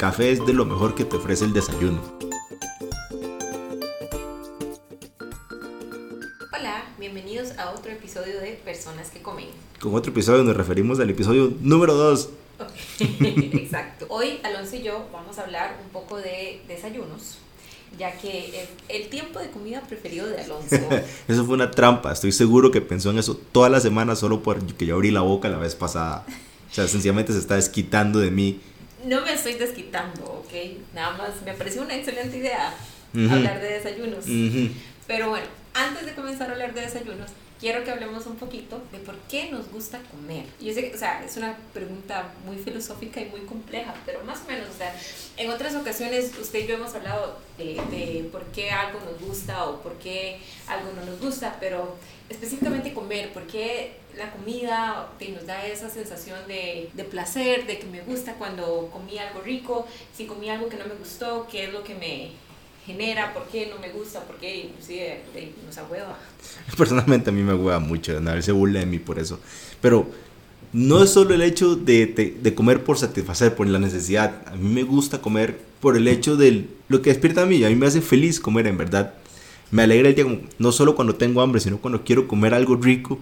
café es de lo mejor que te ofrece el desayuno. Hola, bienvenidos a otro episodio de Personas que Comen. Con otro episodio nos referimos al episodio número 2. Exacto. Hoy Alonso y yo vamos a hablar un poco de desayunos, ya que el tiempo de comida preferido de Alonso. eso fue una trampa, estoy seguro que pensó en eso toda la semana solo porque yo abrí la boca la vez pasada. O sea, sencillamente se está desquitando de mí. No me estoy desquitando, ¿ok? Nada más me pareció una excelente idea hablar de desayunos. Pero bueno, antes de comenzar a hablar de desayunos, quiero que hablemos un poquito de por qué nos gusta comer. Yo sé que, o sea, es una pregunta muy filosófica y muy compleja, pero más o menos, o sea, en otras ocasiones usted y yo hemos hablado de, por qué algo nos gusta o por qué algo no nos gusta, pero específicamente comer, por qué la comida nos da esa sensación de, de, placer, de que me gusta cuando comí algo rico, si comí algo que no me gustó, qué es lo que me por qué no me gusta, por qué inclusive nos ahueva. Personalmente a mí me hueva mucho, a veces se burla de mí por eso. Pero no es solo el hecho de, de, comer por satisfacer, por la necesidad. A mí me gusta comer por el hecho de lo que despierta a mí. A mí me hace feliz comer, en verdad. Me alegra el día, no solo cuando tengo hambre, sino cuando quiero comer algo rico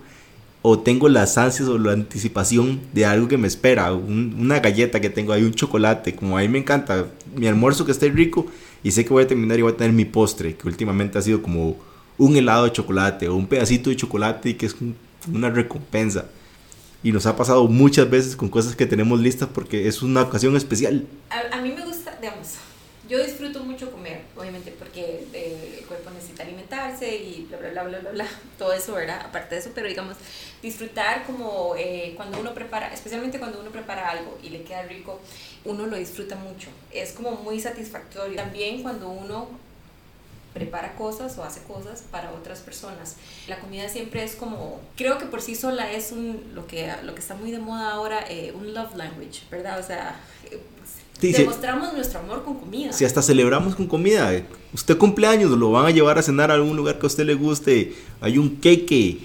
o tengo las ansias o la anticipación de algo que me espera, una galleta que tengo ahí, un chocolate, como a mí me encanta, mi almuerzo que esté rico y sé que voy a terminar y voy a tener mi postre, que últimamente ha sido como un helado de chocolate o un pedacito de chocolate y que es una recompensa. Y nos ha pasado muchas veces con cosas que tenemos listas porque es una ocasión especial. A, a mí me gusta, digamos, yo disfruto mucho comer, obviamente, porque necesita alimentarse y bla, bla, bla, bla, bla, bla, todo eso, ¿verdad? Aparte de eso, pero digamos, disfrutar como eh, cuando uno prepara, especialmente cuando uno prepara algo y le queda rico, uno lo disfruta mucho. Es como muy satisfactorio. También cuando uno prepara cosas o hace cosas para otras personas. La comida siempre es como, creo que por sí sola es un, lo que, lo que está muy de moda ahora, eh, un love language, ¿verdad? O sea, Demostramos nuestro amor con comida. Si hasta celebramos con comida. Usted cumpleaños, lo van a llevar a cenar a algún lugar que a usted le guste. Hay un queque.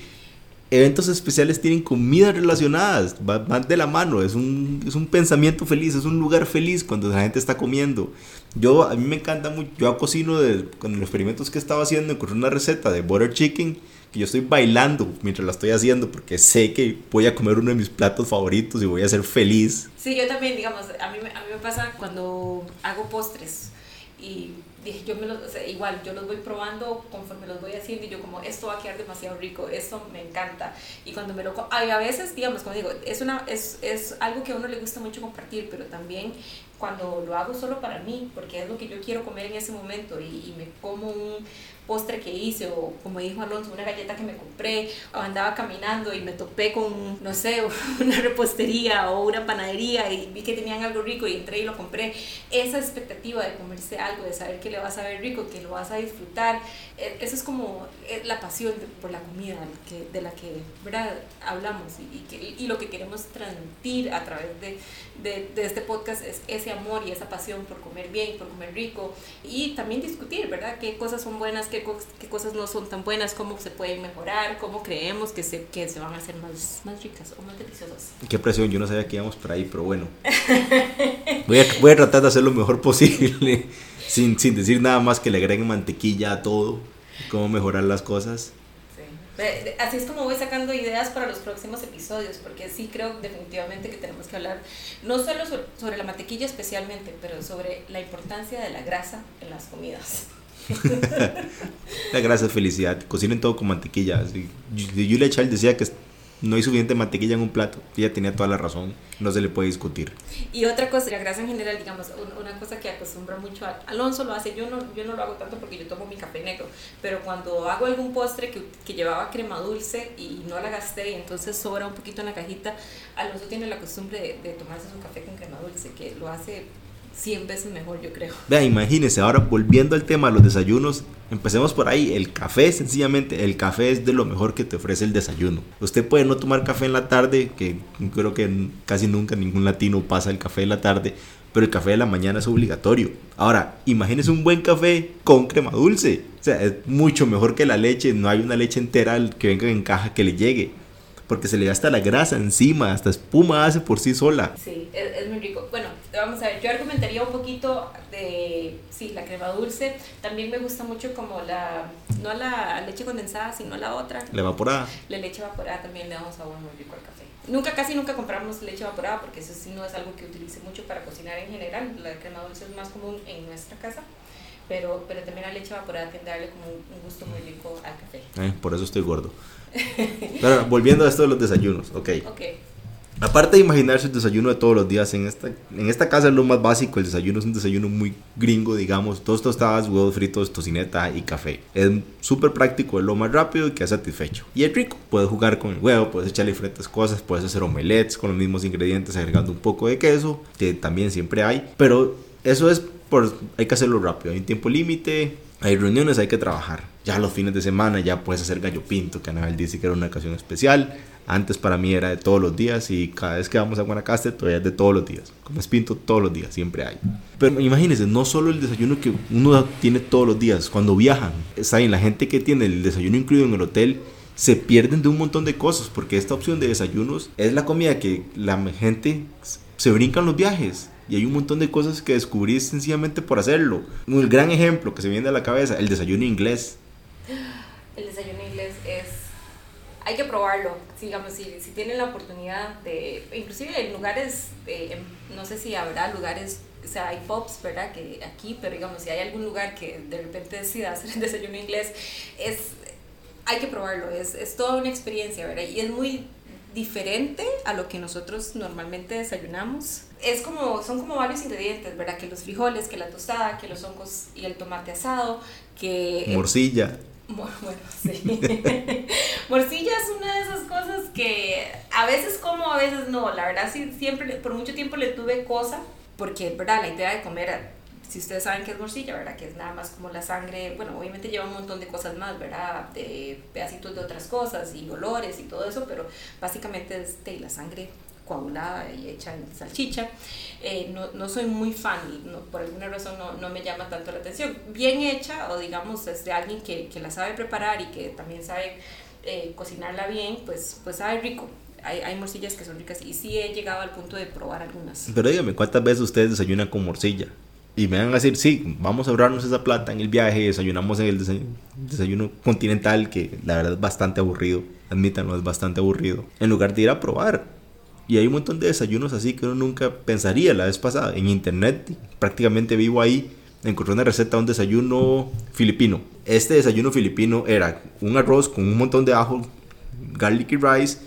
Eventos especiales tienen comidas relacionadas. Van de la mano. Es un, es un pensamiento feliz. Es un lugar feliz cuando la gente está comiendo. Yo, a mí me encanta mucho. Yo cocino de, con los experimentos que estaba haciendo. Encontré una receta de butter chicken que yo estoy bailando mientras la estoy haciendo porque sé que voy a comer uno de mis platos favoritos y voy a ser feliz. Sí, yo también, digamos, a mí, a mí me pasa cuando hago postres y dije, yo me los, igual, yo los voy probando conforme los voy haciendo y yo como, esto va a quedar demasiado rico, esto me encanta. Y cuando me lo... Ay, a veces, digamos, como digo, es, una, es, es algo que a uno le gusta mucho compartir, pero también cuando lo hago solo para mí, porque es lo que yo quiero comer en ese momento y, y me como un postre que hice o como dijo Alonso, una galleta que me compré o andaba caminando y me topé con, no sé, una repostería o una panadería y vi que tenían algo rico y entré y lo compré. Esa expectativa de comerse algo, de saber que le vas a ver rico, que lo vas a disfrutar, e, eso es como eh, la pasión por la comida de la que ¿verdad? hablamos y, que, y, lo que queremos transmitir a través de, de, de este podcast es ese amor y esa pasión por comer bien, por comer rico y también discutir, ¿verdad? ¿Qué cosas son buenas? qué, cosas no son tan buenas, cómo se pueden mejorar, cómo creemos que se, que se van a hacer más, más ricas o más deliciosas. Qué presión, yo no sabía que íbamos por ahí, pero bueno. voy, a, voy a tratar de hacer lo mejor posible, sin, sin decir nada más que le agreguen mantequilla a todo, cómo mejorar las cosas. Así es como voy sacando ideas para los próximos episodios, porque sí creo definitivamente que tenemos que hablar no solo sobre la mantequilla especialmente, pero sobre la importancia de la grasa en las comidas. la grasa es felicidad. Cocinen todo con mantequilla. Julia Child decía que no hay suficiente mantequilla en un plato. Ella tenía toda la razón. No se le puede discutir. Y otra cosa, la grasa en general, digamos, una cosa que acostumbra mucho a, Alonso lo hace. Yo no, yo no lo hago tanto porque yo tomo mi café negro. Pero cuando hago algún postre que, que llevaba crema dulce y no la gasté y entonces sobra un poquito en la cajita, Alonso tiene la costumbre de, de tomarse su café con crema dulce, que lo hace 100 veces mejor, yo creo. Vea, imagínese, ahora volviendo al tema de los desayunos, empecemos por ahí. El café, sencillamente, el café es de lo mejor que te ofrece el desayuno. Usted puede no tomar café en la tarde, que creo que casi nunca ningún latino pasa el café en la tarde, pero el café de la mañana es obligatorio. Ahora, imagínese un buen café con crema dulce. O sea, es mucho mejor que la leche. No hay una leche entera que venga en caja que le llegue porque se le da hasta la grasa encima, hasta espuma hace por sí sola. Sí, es, muy rico. Bueno, vamos a ver, yo argumentaría un poquito de, sí, la crema dulce. También me gusta mucho como la, no la leche condensada, sino la otra. La evaporada. La leche evaporada también le da un sabor muy rico al café. Nunca, casi nunca compramos leche evaporada porque eso sí no es algo que utilice mucho para cocinar en general. La crema dulce es más común en nuestra casa. Pero, pero también la leche evaporada tiende a darle como un, gusto muy rico al café. Eh, por eso estoy gordo. Pero volviendo a esto de los desayunos, ok. Ok. Aparte de imaginarse el desayuno de todos los días, en esta, en esta casa es lo más básico, el desayuno es un desayuno muy gringo, digamos, dos tostadas, huevos fritos, tocineta y café. Es súper práctico, es lo más rápido y queda satisfecho. Y es rico, puedes jugar con el huevo, puedes echarle diferentes cosas, puedes hacer omelets con los mismos ingredientes, agregando un poco de queso, que también siempre hay, pero eso es hay que hacerlo rápido, hay un tiempo límite, hay reuniones, hay que trabajar. Ya los fines de semana ya puedes hacer gallo pinto, que Anabel dice que era una ocasión especial antes para mí era de todos los días y cada vez que vamos a Guanacaste todavía es de todos los días. Como es pinto, todos los días, siempre hay. Pero imagínense, no solo el desayuno que uno tiene todos los días, cuando viajan, saben, la gente que tiene el desayuno incluido en el hotel se pierden de un montón de cosas porque esta opción de desayunos es la comida que la gente se brinca en los viajes. Y hay un montón de cosas que descubrí sencillamente por hacerlo. Un gran ejemplo que se viene a la cabeza, el desayuno inglés. El desayuno inglés es hay que probarlo, digamos, si, si tienen la oportunidad de, inclusive en lugares, no sé si habrá lugares, o sea, hay pubs, ¿verdad? Que aquí, pero digamos, si hay algún lugar que de repente decida hacer el desayuno inglés, es, hay que probarlo, es, es toda una experiencia, ¿verdad? Y es muy diferente a lo que nosotros normalmente desayunamos. Es como, son como varios ingredientes, ¿verdad? Que los frijoles, que la tostada, que los hongos y el tomate asado, que... Morcilla. Bueno, sí. Morcilla es una de esas cosas que a veces como, a veces no. La verdad, sí, siempre, por mucho tiempo le tuve cosa, porque, ¿verdad? La idea de comer, si ustedes saben qué es morcilla, ¿verdad? Que es nada más como la sangre, bueno, obviamente lleva un montón de cosas más, ¿verdad? De pedacitos de otras cosas y olores y todo eso, pero básicamente es de la sangre coagulada y hecha en salchicha. Eh, no, no, soy muy fan, por alguna razón no, no, me llama tanto la atención. Bien hecha, o digamos, es de alguien que, que la sabe preparar y que también sabe eh, cocinarla bien, pues, pues sabe rico. Hay, hay, morcillas que son ricas y sí he llegado al punto de probar algunas. Pero dígame, ¿cuántas veces ustedes desayunan con morcilla? Y me van a decir, sí, vamos a ahorrarnos esa plata en el viaje, desayunamos en el desayuno, continental, que la verdad es bastante aburrido, admítanlo, es bastante aburrido, en lugar de ir a probar y hay un montón de desayunos así que uno nunca pensaría la vez pasada. En internet, prácticamente vivo ahí, encontré una receta de un desayuno filipino. Este desayuno filipino era un arroz con un montón de ajo, garlic rice,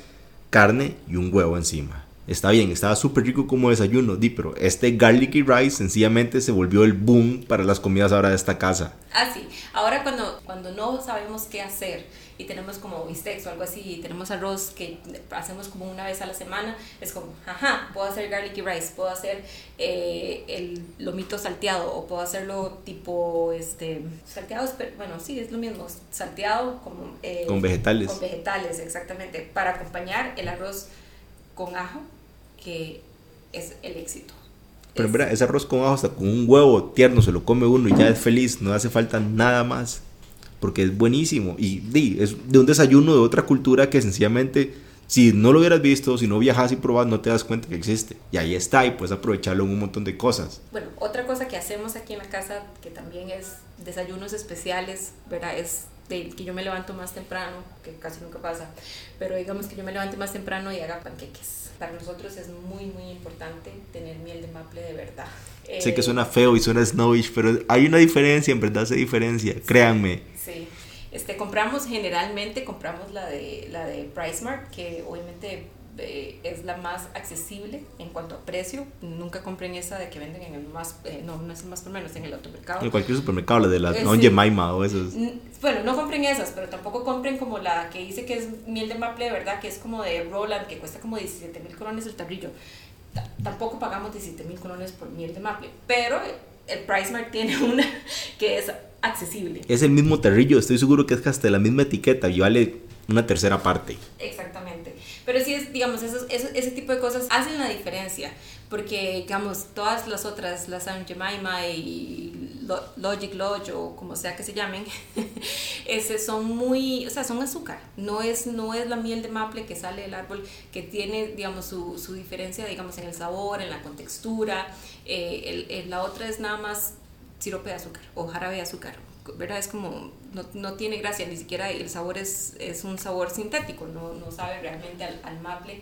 carne y un huevo encima. Está bien, estaba súper rico como desayuno, di, pero este garlic rice sencillamente se volvió el boom para las comidas ahora de esta casa. Ah, sí. Ahora cuando, cuando no sabemos qué hacer, y tenemos como bistecs o algo así, y tenemos arroz que hacemos como una vez a la semana, es como, ajá, puedo hacer garlic rice, puedo hacer eh, el lomito salteado, o puedo hacerlo tipo, este, salteado, bueno, sí, es lo mismo, salteado como... Eh, con vegetales. Con vegetales, exactamente, para acompañar el arroz con ajo, que es el éxito. Pero mira, ese arroz con ajo, hasta con un huevo tierno, se lo come uno y ya es feliz, no hace falta nada más porque es buenísimo y es de un desayuno de otra cultura que sencillamente si no lo hubieras visto, si no viajas y probas, no te das cuenta que existe. Y ahí está, y puedes aprovecharlo en un montón de cosas. Bueno, otra cosa que hacemos aquí en la casa, que también es desayunos especiales, ¿verdad? Es de que yo me levanto más temprano, que casi nunca pasa, pero digamos que yo me levante más temprano y haga panqueques. Para nosotros es muy, muy importante tener miel de maple de verdad. sé que suena feo y suena snowish, pero hay una diferencia, en verdad se diferencia, créanme. Sí. Este, compramos generalmente, compramos la de, la de PriceMart, que obviamente eh, es la más accesible en cuanto a precio. Nunca compren esa de que venden en el más, eh, no, no es el más por menos, en el automercado. En cualquier supermercado, la de la eh, o esas. Bueno, no compren esas, pero tampoco compren como la que dice que es miel de maple, ¿verdad? Que es como de Roland, que cuesta como 17 mil colones el tarrillo. tampoco pagamos 17 mil colones por miel de maple, pero el PriceMart tiene una que es accesible. Es el mismo terrillo, estoy seguro que es hasta la misma etiqueta y vale una tercera parte. Exactamente. Pero sí, es, digamos, ese tipo de cosas hacen la diferencia, porque, digamos, todas las otras, las San Jemima y Logic Lodge o como sea que se llamen, ese son muy, o sea, son azúcar, no es, no es la miel de maple que sale del árbol, que tiene, digamos, su, su diferencia, digamos, en el sabor, en la contextura, eh, el, la otra es nada más sirope de azúcar o jarabe de azúcar, ¿verdad? Es como, no, no, tiene gracia, ni siquiera el sabor es, es un sabor sintético, no, no sabe realmente al, al maple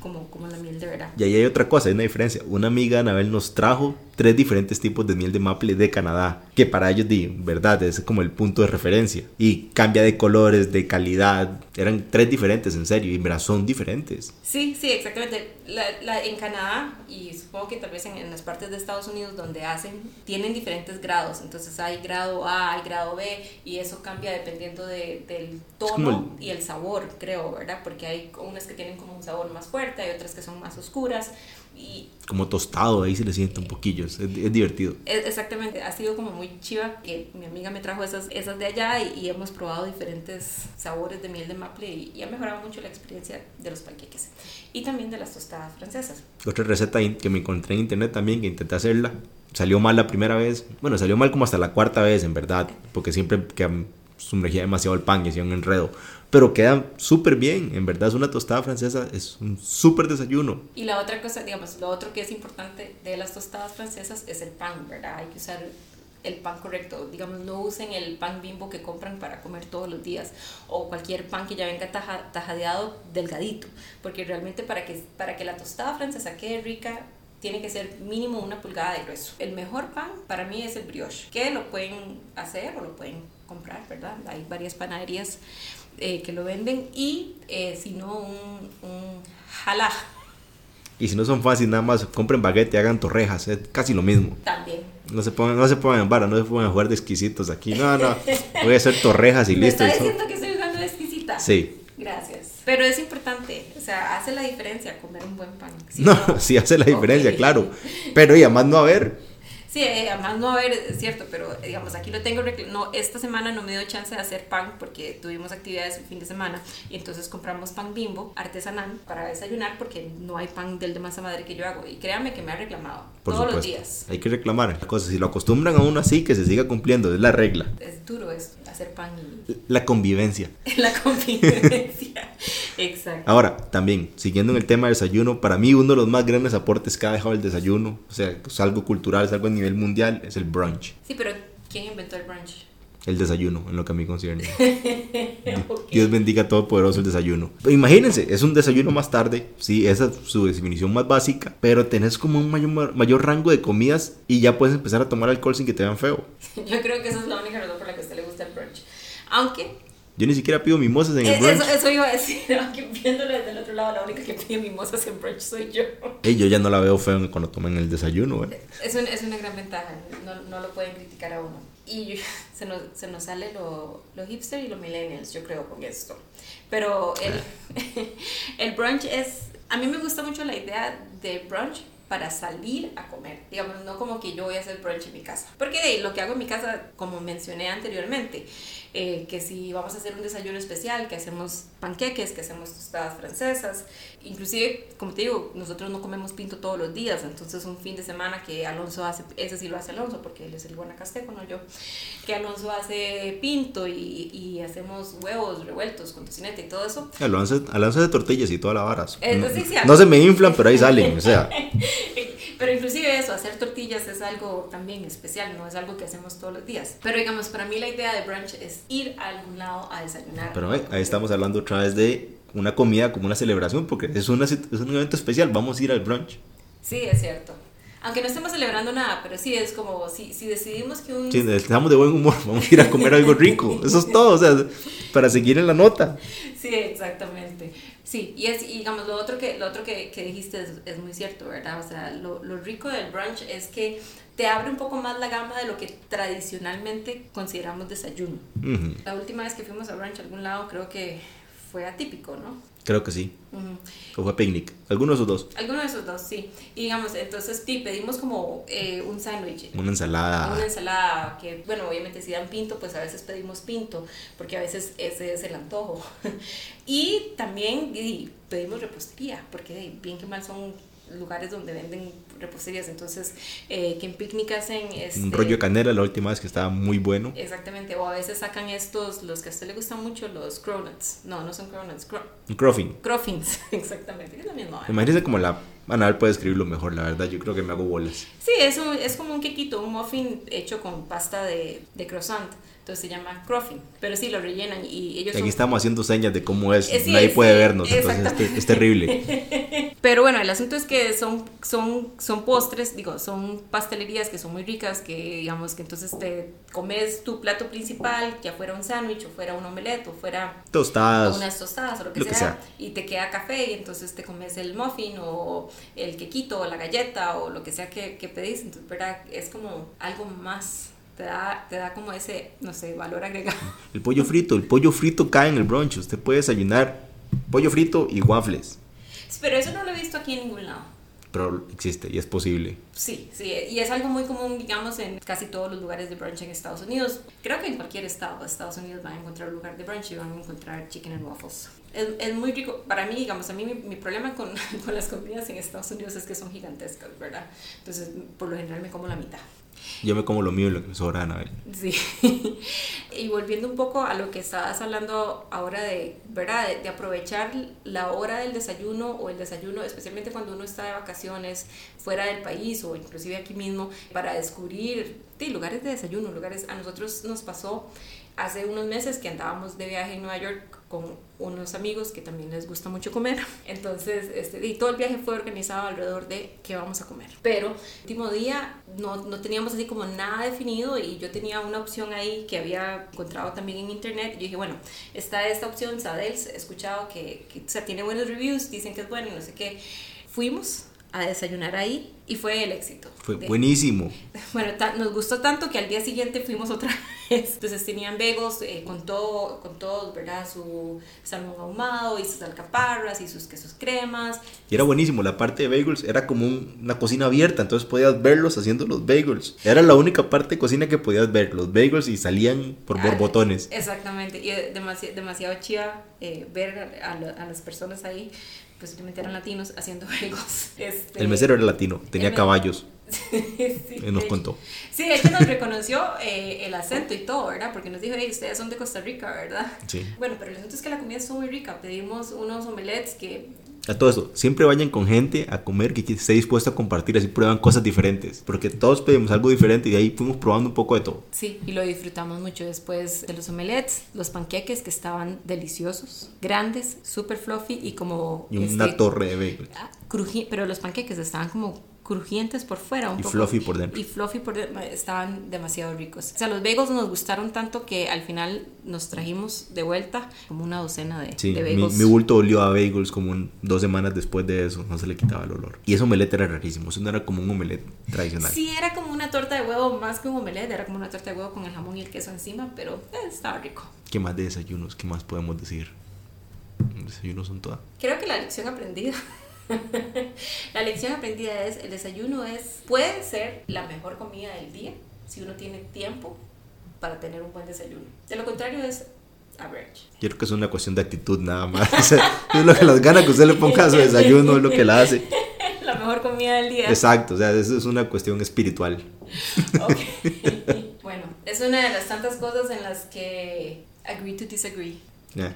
como, como la miel de verdad. Y ahí hay otra cosa, hay una diferencia. Una amiga, Anabel, nos trajo tres diferentes tipos de miel de maple de Canadá, que para ellos, de verdad, es como el punto de referencia. Y cambia de colores, de calidad. Eran tres diferentes, en serio, y son diferentes. Sí, sí, exactamente. La, la, en Canadá, y supongo que tal vez en, en, las partes de Estados Unidos donde hacen, tienen diferentes grados. Entonces hay grado A, hay grado B, y eso cambia dependiendo de, del tono el... y el sabor, creo, ¿verdad? Porque hay unas que tienen como un sabor más fuerte, hay otras que son más oscuras. Y, como tostado, ahí se le siente un poquillo, es, es divertido. Es, exactamente, ha sido como muy chiva que mi amiga me trajo esas, esas de allá y, y hemos probado diferentes sabores de miel de maple y, y, ha mejorado mucho la experiencia de los panqueques y también de las tostadas francesas. Otra receta que me encontré en internet también, que intenté hacerla, salió mal la primera vez, bueno, salió mal como hasta la cuarta vez en verdad, porque siempre que sumergía demasiado el pan y hacía un enredo pero queda súper bien. En verdad es una tostada francesa, es un súper desayuno. Y la otra cosa, digamos, lo otro que es importante de las tostadas francesas es el pan, ¿verdad? Hay que usar el pan correcto. Digamos, no usen el pan bimbo que compran para comer todos los días o cualquier pan que ya venga taja, tajadeado delgadito, porque realmente para que, para que la tostada francesa quede rica tiene que ser mínimo una pulgada de grueso. El mejor pan para mí es el brioche, que lo pueden hacer o lo pueden comprar, ¿verdad? Hay varias panaderías eh, que lo venden y eh, si no un, un jalá. Y si no son fáciles, nada más compren baguette y hagan torrejas, es casi lo mismo. También. No se pongan, no se pongan en vara, no se pongan a jugar de exquisitos aquí. No, no, voy a hacer torrejas y ¿Me listo. está diciendo que estoy jugando de exquisita? Sí. Gracias. Pero es importante, o sea, hace la diferencia comer un buen pan. Si no, no, sí hace la diferencia, okay. claro. Pero y además no haber Sí, eh, además no haber, es cierto, pero digamos, aquí lo tengo, no, esta semana no me dio chance de hacer pan porque tuvimos actividades el fin de semana y entonces compramos pan bimbo artesanal para desayunar porque no hay pan del de masa madre que yo hago y créanme que me ha reclamado Por todos supuesto. los días. Hay que reclamar cosas, si lo acostumbran a uno así, que se siga cumpliendo, es la regla. Es duro es hacer pan y... La convivencia. La convivencia, exacto. Ahora, también, siguiendo en el tema del desayuno, para mí uno de los más grandes aportes que ha dejado el desayuno, o sea, es algo cultural, es algo a nivel mundial, es el brunch. Sí, pero ¿quién inventó el brunch? El desayuno, en lo que a mí concierne. okay. Dios bendiga todopoderoso el desayuno. Imagínense, es un desayuno más tarde, sí, esa es su definición más básica, pero tenés como un mayor, mayor rango de comidas y ya puedes empezar a tomar alcohol sin que te vean feo. Yo creo que esa es la única razón por la que a usted le gusta el brunch. Aunque yo ni siquiera pido mimosas en el brunch. Eso, eso iba a decir, aunque viéndolo desde el otro lado, la única que pide mimosas en brunch soy yo. Hey, yo ya no la veo feo cuando toman el desayuno. ¿eh? Es, un, es una gran ventaja, no, no, lo pueden criticar a uno. Y yo, se, nos, se nos sale lo, lo hipster y lo millennials, yo creo, con esto. Pero el, el brunch es, a mí me gusta mucho la idea de brunch para salir a comer. Digamos, no como que yo voy a hacer brunch en mi casa. Porque de lo que hago en mi casa, como mencioné anteriormente, eh, que si vamos a hacer un desayuno especial, que hacemos panqueques, que hacemos tostadas francesas, inclusive, como te digo, nosotros no comemos pinto todos los días, entonces un fin de semana que Alonso hace, ese sí lo hace Alonso, porque él es el guanacasteco, no yo, que Alonso hace pinto y, y hacemos huevos revueltos con tocineta y todo eso. Alonso, Alonso hace tortillas y toda la vara. Eh, no, sí, sí, no se me inflan, pero ahí salen, o sea. Pero inclusive eso, hacer tortillas es algo también especial, no es algo que hacemos todos los días. Pero digamos, para mí la idea de brunch es ir a algún lado a desayunar. Pero ahí estamos hablando otra vez de una comida como una celebración, porque es, una, es un evento especial, vamos a ir al brunch. Sí, es cierto. Aunque no estemos celebrando nada, pero sí es como si, si decidimos que un... Sí, estamos de buen humor, vamos a ir a comer algo rico. Eso es todo, o sea, para seguir en la nota. Sí, exactamente. Sí, y, es, y digamos, lo otro que, lo otro que, que dijiste es, es, muy cierto, ¿verdad? O sea, lo, lo, rico del brunch es que te abre un poco más la gama de lo que tradicionalmente consideramos desayuno. Uh -huh. La última vez que fuimos a brunch a algún lado creo que fue atípico, ¿no? Creo que sí. Uh -huh. O fue picnic. Alguno de esos dos. Alguno de esos dos, sí. Y digamos, entonces sí, pedimos como eh, un sándwich. Una ensalada. Una ensalada que, bueno, obviamente si dan pinto, pues a veces pedimos pinto, porque a veces ese es el antojo. y también y pedimos repostería, porque bien que mal son lugares donde venden reposterías. Entonces, eh, que en picnic hacen... Este, Un rollo de canela la última vez que estaba muy bueno. Exactamente, o a veces sacan estos, los que a usted le gustan mucho, los cronuts. No, no son cronuts, cro Un croffin. Croffins, exactamente, es. ¿eh? Imagínense como la... Ana puede escribirlo mejor, la verdad. Yo creo que me hago bolas. Sí, es, un, es como un quequito, un muffin hecho con pasta de, de croissant. Entonces se llama croffin. Pero sí, lo rellenan y ellos Aquí son- estamos haciendo señas de cómo es. Eh, sí, Nadie sí, puede vernos, entonces es, es terrible. Pero bueno, el asunto es que son, son, son postres, digo, son pastelerías que son muy ricas, que digamos que entonces te comes tu plato principal, ya fuera un sándwich, o fuera un omelette, o fuera Tostadas. unas tostadas o lo que, lo que sea, sea. y te queda café y entonces te comes el muffin o el quequito o la galleta o lo que sea que, que pedís, entonces ¿verdad? es como algo más, te da, te da como ese, no sé, valor agregado. El pollo frito. El pollo frito cae en el brunch. Usted puede desayunar pollo frito y waffles. Pero eso no lo he visto aquí en ningún lado. Pero existe y es posible. Sí, sí, y es algo muy común, digamos, en casi todos los lugares de brunch en Estados Unidos. Creo que en cualquier estado de Estados Unidos van a encontrar un lugar de brunch y van a encontrar chicken and waffles. Es, es muy rico. Para mí, digamos, a mí mi, mi problema con, con las comidas en Estados Unidos es que son gigantescas, ¿verdad? Entonces, por lo general me como la mitad. Yo me como lo mío y lo que me sobra, Anabel. Sí. y volviendo un poco a lo que estabas hablando ahora de, ¿verdad? De, aprovechar la hora del desayuno o el desayuno, especialmente cuando uno está de vacaciones fuera del país o inclusive aquí mismo, para descubrir sí, lugares de desayuno, lugares... A nosotros nos pasó hace unos meses que andábamos de viaje en Nueva York con unos amigos que también les gusta mucho comer. Entonces, este, y todo el viaje fue organizado alrededor de qué vamos a comer. Pero el último día no, no teníamos así como nada definido y yo tenía una opción ahí que había encontrado también en internet. Yo dije, bueno, está esta opción, Sadels, he escuchado que, que o sea, tiene buenos reviews, dicen que es bueno y no sé qué. Fuimos a desayunar ahí y fue el éxito. Fue De- buenísimo. bueno, nos gustó tanto que al día siguiente fuimos otra vez. Entonces tenían bagels eh, con todo, con todo, ¿verdad? Su salmón ahumado y sus alcaparras y sus quesos cremas. Y era buenísimo. La parte de bagels era como un- una cocina abierta. Entonces podías verlos haciendo los bagels. Era la única parte de cocina que podías ver. Los bagels y salían por Ah, borbotones. Exactamente. Y eh, demasi- demasiado chiva eh, ver a, la- a las personas ahí, posiblemente eran latinos, haciendo bagels. Este, El mesero era latino. Tenía caballos. sí, Y nos contó. Sí, de hecho nos reconoció eh, el acento y todo, ¿verdad? Porque nos dijo, hey, ustedes son de Costa Rica, ¿verdad? Sí. Bueno, pero el asunto es que la comida es muy rica. Pedimos unos omelets que A todo eso, siempre vayan con gente a comer que esté dispuesta a compartir, así prueban cosas diferentes. Porque todos pedimos algo diferente y de ahí fuimos probando un poco de todo. Sí, y lo disfrutamos mucho después de los omelets, los panqueques que estaban deliciosos, grandes, súper fluffy y como... Y una este, torre de bagels. ah, pero los panqueques estaban como crujientes por fuera un Y poco. fluffy por dentro. Y fluffy por dentro, estaban demasiado ricos. O sea, los bagels nos gustaron tanto que al final nos trajimos de vuelta como una docena de, Sí, de mi, bagels. mi bulto olió a bagels como un- dos semanas después de eso, no se le quitaba el olor. Y ese omelette era rarísimo, eso no era como un omelette tradicional. Sí, era como una torta de huevo más que un omelette, era como una torta de huevo con el jamón y el queso encima, pero eh, estaba rico. ¿Qué más de desayunos? ¿Qué más podemos decir? Desayunos son todas. Creo que la lección aprendida. la lección aprendida es el desayuno es puede ser la mejor comida del día si uno tiene tiempo para tener un buen desayuno. De lo contrario es average. Yo creo que es una cuestión de actitud nada más. O sea, es lo que las ganas que usted le ponga a su desayuno, es lo que la hace. la mejor comida del día. Exacto, o sea, eso es una cuestión espiritual. Ok. bueno, es una de las tantas cosas en las que agree to disagree Ya.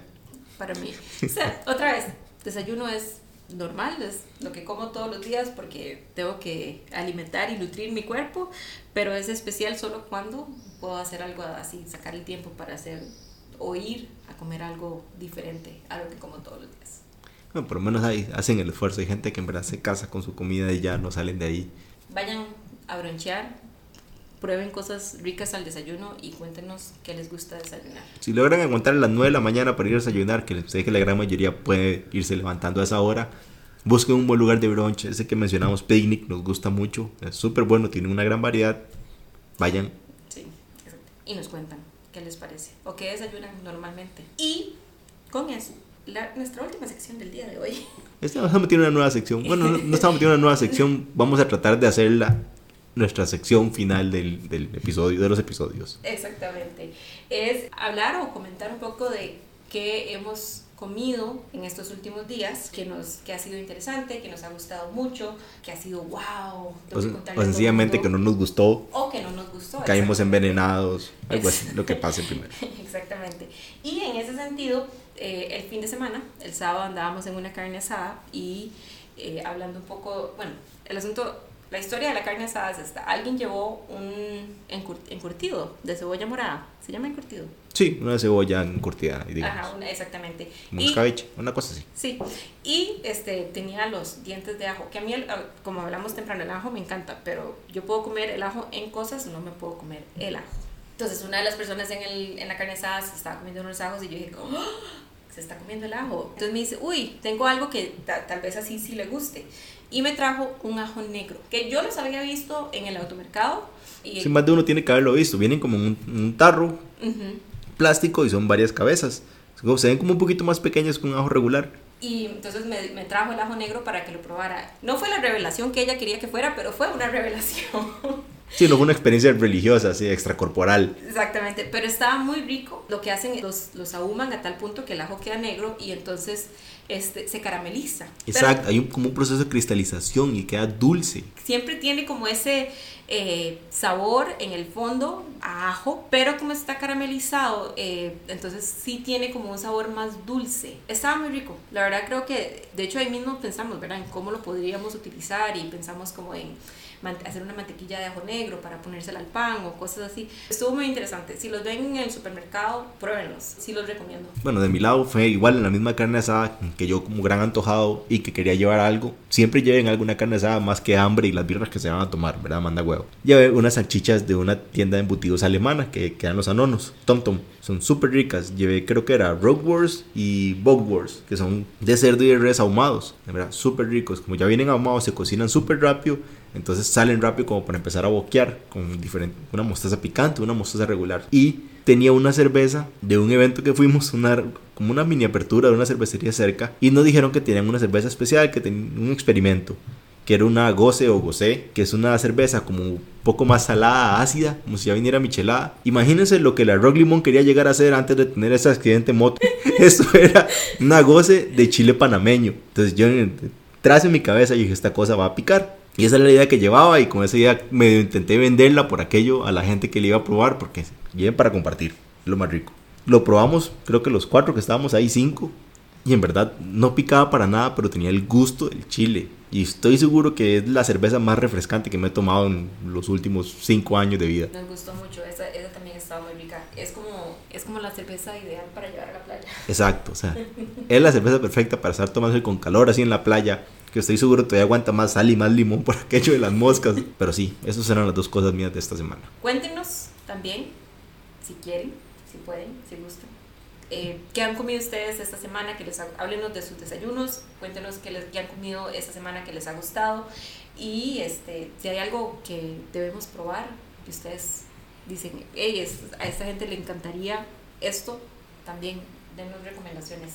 para mí. O sea, otra vez, desayuno es normal, es lo que como todos los días porque tengo que alimentar y nutrir mi cuerpo, pero es especial solo cuando puedo hacer algo así, sacar el tiempo para hacer o ir a comer algo diferente a lo que como todos los días. Bueno, por lo menos ahí hacen el esfuerzo. Hay gente que en verdad se casa con su comida y ya no salen de ahí. Vayan a bronchear, prueben cosas ricas al desayuno y cuéntenos qué les gusta desayunar. Si logran aguantar a las 9 de la mañana para ir a desayunar, que sé que la gran mayoría puede irse levantando a esa hora, busquen un buen lugar de brunch. Ese que mencionamos, Picnic, nos gusta mucho. Es súper bueno, tiene una gran variedad. Vayan. Sí, exacto. Y nos cuentan qué les parece o qué desayunan normalmente. Y con eso, la- nuestra última sección del día de hoy. Estamos metiendo una nueva sección. Bueno, no, no estamos metiendo una nueva sección. Vamos a tratar de hacerla nuestra sección final del, del episodio, de los episodios. Exactamente. Es hablar o comentar un poco de qué hemos comido en estos últimos días que, nos, que ha sido interesante, que nos ha gustado mucho, que ha sido wow. O, o sencillamente que no nos gustó. O que no nos gustó. Caímos envenenados, algo así, lo que pase primero. exactamente. Y en ese sentido, eh, el fin de semana, el sábado andábamos en una carne asada y eh, hablando un poco, bueno, el asunto la historia de la carne asada es esta. Alguien llevó un encurtido de cebolla morada. ¿Se llama encurtido? Sí, una cebolla encurtida, digamos. Ajá, exactamente. Un escabeche, una cosa así. Sí, y este, tenía los dientes de ajo, que a mí, como hablamos temprano, el ajo me encanta, pero yo puedo comer el ajo en cosas, no me puedo comer el ajo. Entonces, una de las personas en, el, en la carne asada se estaba comiendo unos ajos y yo dije, ¡Oh! se está comiendo el ajo. Entonces me dice, uy, tengo algo que tal vez así sí le guste y me trajo un ajo negro, que yo los había visto en el automercado. Y sí, más de uno tiene que haberlo visto. Vienen como un, un tarro plástico y son varias cabezas. Se ven como un poquito más pequeños que un ajo regular. Y entonces me, me, trajo el ajo negro para que lo probara. No fue la revelación que ella quería que fuera, pero fue una revelación. Sí, no fue una experiencia religiosa, así, extracorporal. Exactamente, pero estaba muy rico. Lo que hacen, los, los ahuman a tal punto que el ajo queda negro y entonces este, se carameliza. Exacto, hay un, como un proceso de cristalización y queda dulce. Siempre tiene como ese eh, sabor en el fondo a ajo, pero como está caramelizado, eh, entonces sí tiene como un sabor más dulce. Estaba muy rico. La verdad creo que, de hecho ahí mismo pensamos, ¿verdad? En cómo lo podríamos utilizar y pensamos como en hacer una mantequilla de ajo negro para ponérsela al pan o cosas así. Estuvo muy interesante. Si los ven en el supermercado, pruébenlos. Sí los recomiendo. Bueno, de mi lado fue igual en la misma carne asada que yo como gran antojado y que quería llevar algo. Siempre lleven alguna carne asada más que hambre y las birras que se van a tomar, ¿verdad? Manda huevo. Llevé unas salchichas de una tienda de embutidos alemana que quedan los anonos, Tom Tom. Son súper ricas. Llevé creo que era Wars y Wars que son de cerdo y de res ahumados. De verdad, súper ricos. Como ya vienen ahumados, se cocinan súper rápido entonces salen rápido como para empezar a boquear con diferente, una mostaza picante, una mostaza regular. Y tenía una cerveza de un evento que fuimos, una, como una mini apertura de una cervecería cerca. Y nos dijeron que tenían una cerveza especial, que tenían un experimento. Que era una goce o goce, que es una cerveza como un poco más salada, ácida, como si ya viniera michelada. Imagínense lo que la Rock Limón quería llegar a hacer antes de tener ese accidente moto. Esto era una goce de chile panameño. Entonces yo tras en mi cabeza y dije, esta cosa va a picar. Y esa era la idea que llevaba y con esa idea medio intenté venderla por aquello a la gente que le iba a probar porque lleven para compartir, lo más rico. Lo probamos, creo que los cuatro que estábamos ahí, cinco, y en verdad no picaba para nada, pero tenía el gusto del chile. Y estoy seguro que es la cerveza más refrescante que me he tomado en los últimos cinco años de vida. Nos gustó mucho, esa, esa también estaba muy rica. Es como, es como la cerveza ideal para llevar a la playa. Exacto, o sea, es la cerveza perfecta para estar tomando con calor así en la playa que estoy seguro todavía aguanta más sal y más limón por aquello de las moscas. Pero sí, esas eran las dos cosas mías de esta semana. Cuéntenos también, si quieren, si pueden, si gustan. Eh, ¿Qué han comido ustedes esta semana? Que les háblenos de sus desayunos, cuéntenos qué, les, qué han comido esta semana que les ha gustado y este, si hay algo que debemos probar, que ustedes dicen, hey, a esta gente le encantaría esto, también denos recomendaciones.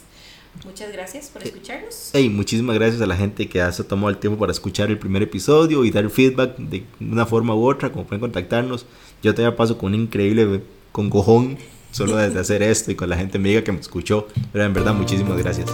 Muchas gracias por escucharnos. Hey, muchísimas gracias a la gente que ha tomado el tiempo para escuchar el primer episodio y dar feedback de una forma u otra, como pueden contactarnos. Yo todavía paso con un increíble congojón solo desde hacer esto y con la gente amiga que me escuchó. Pero en verdad, muchísimas gracias.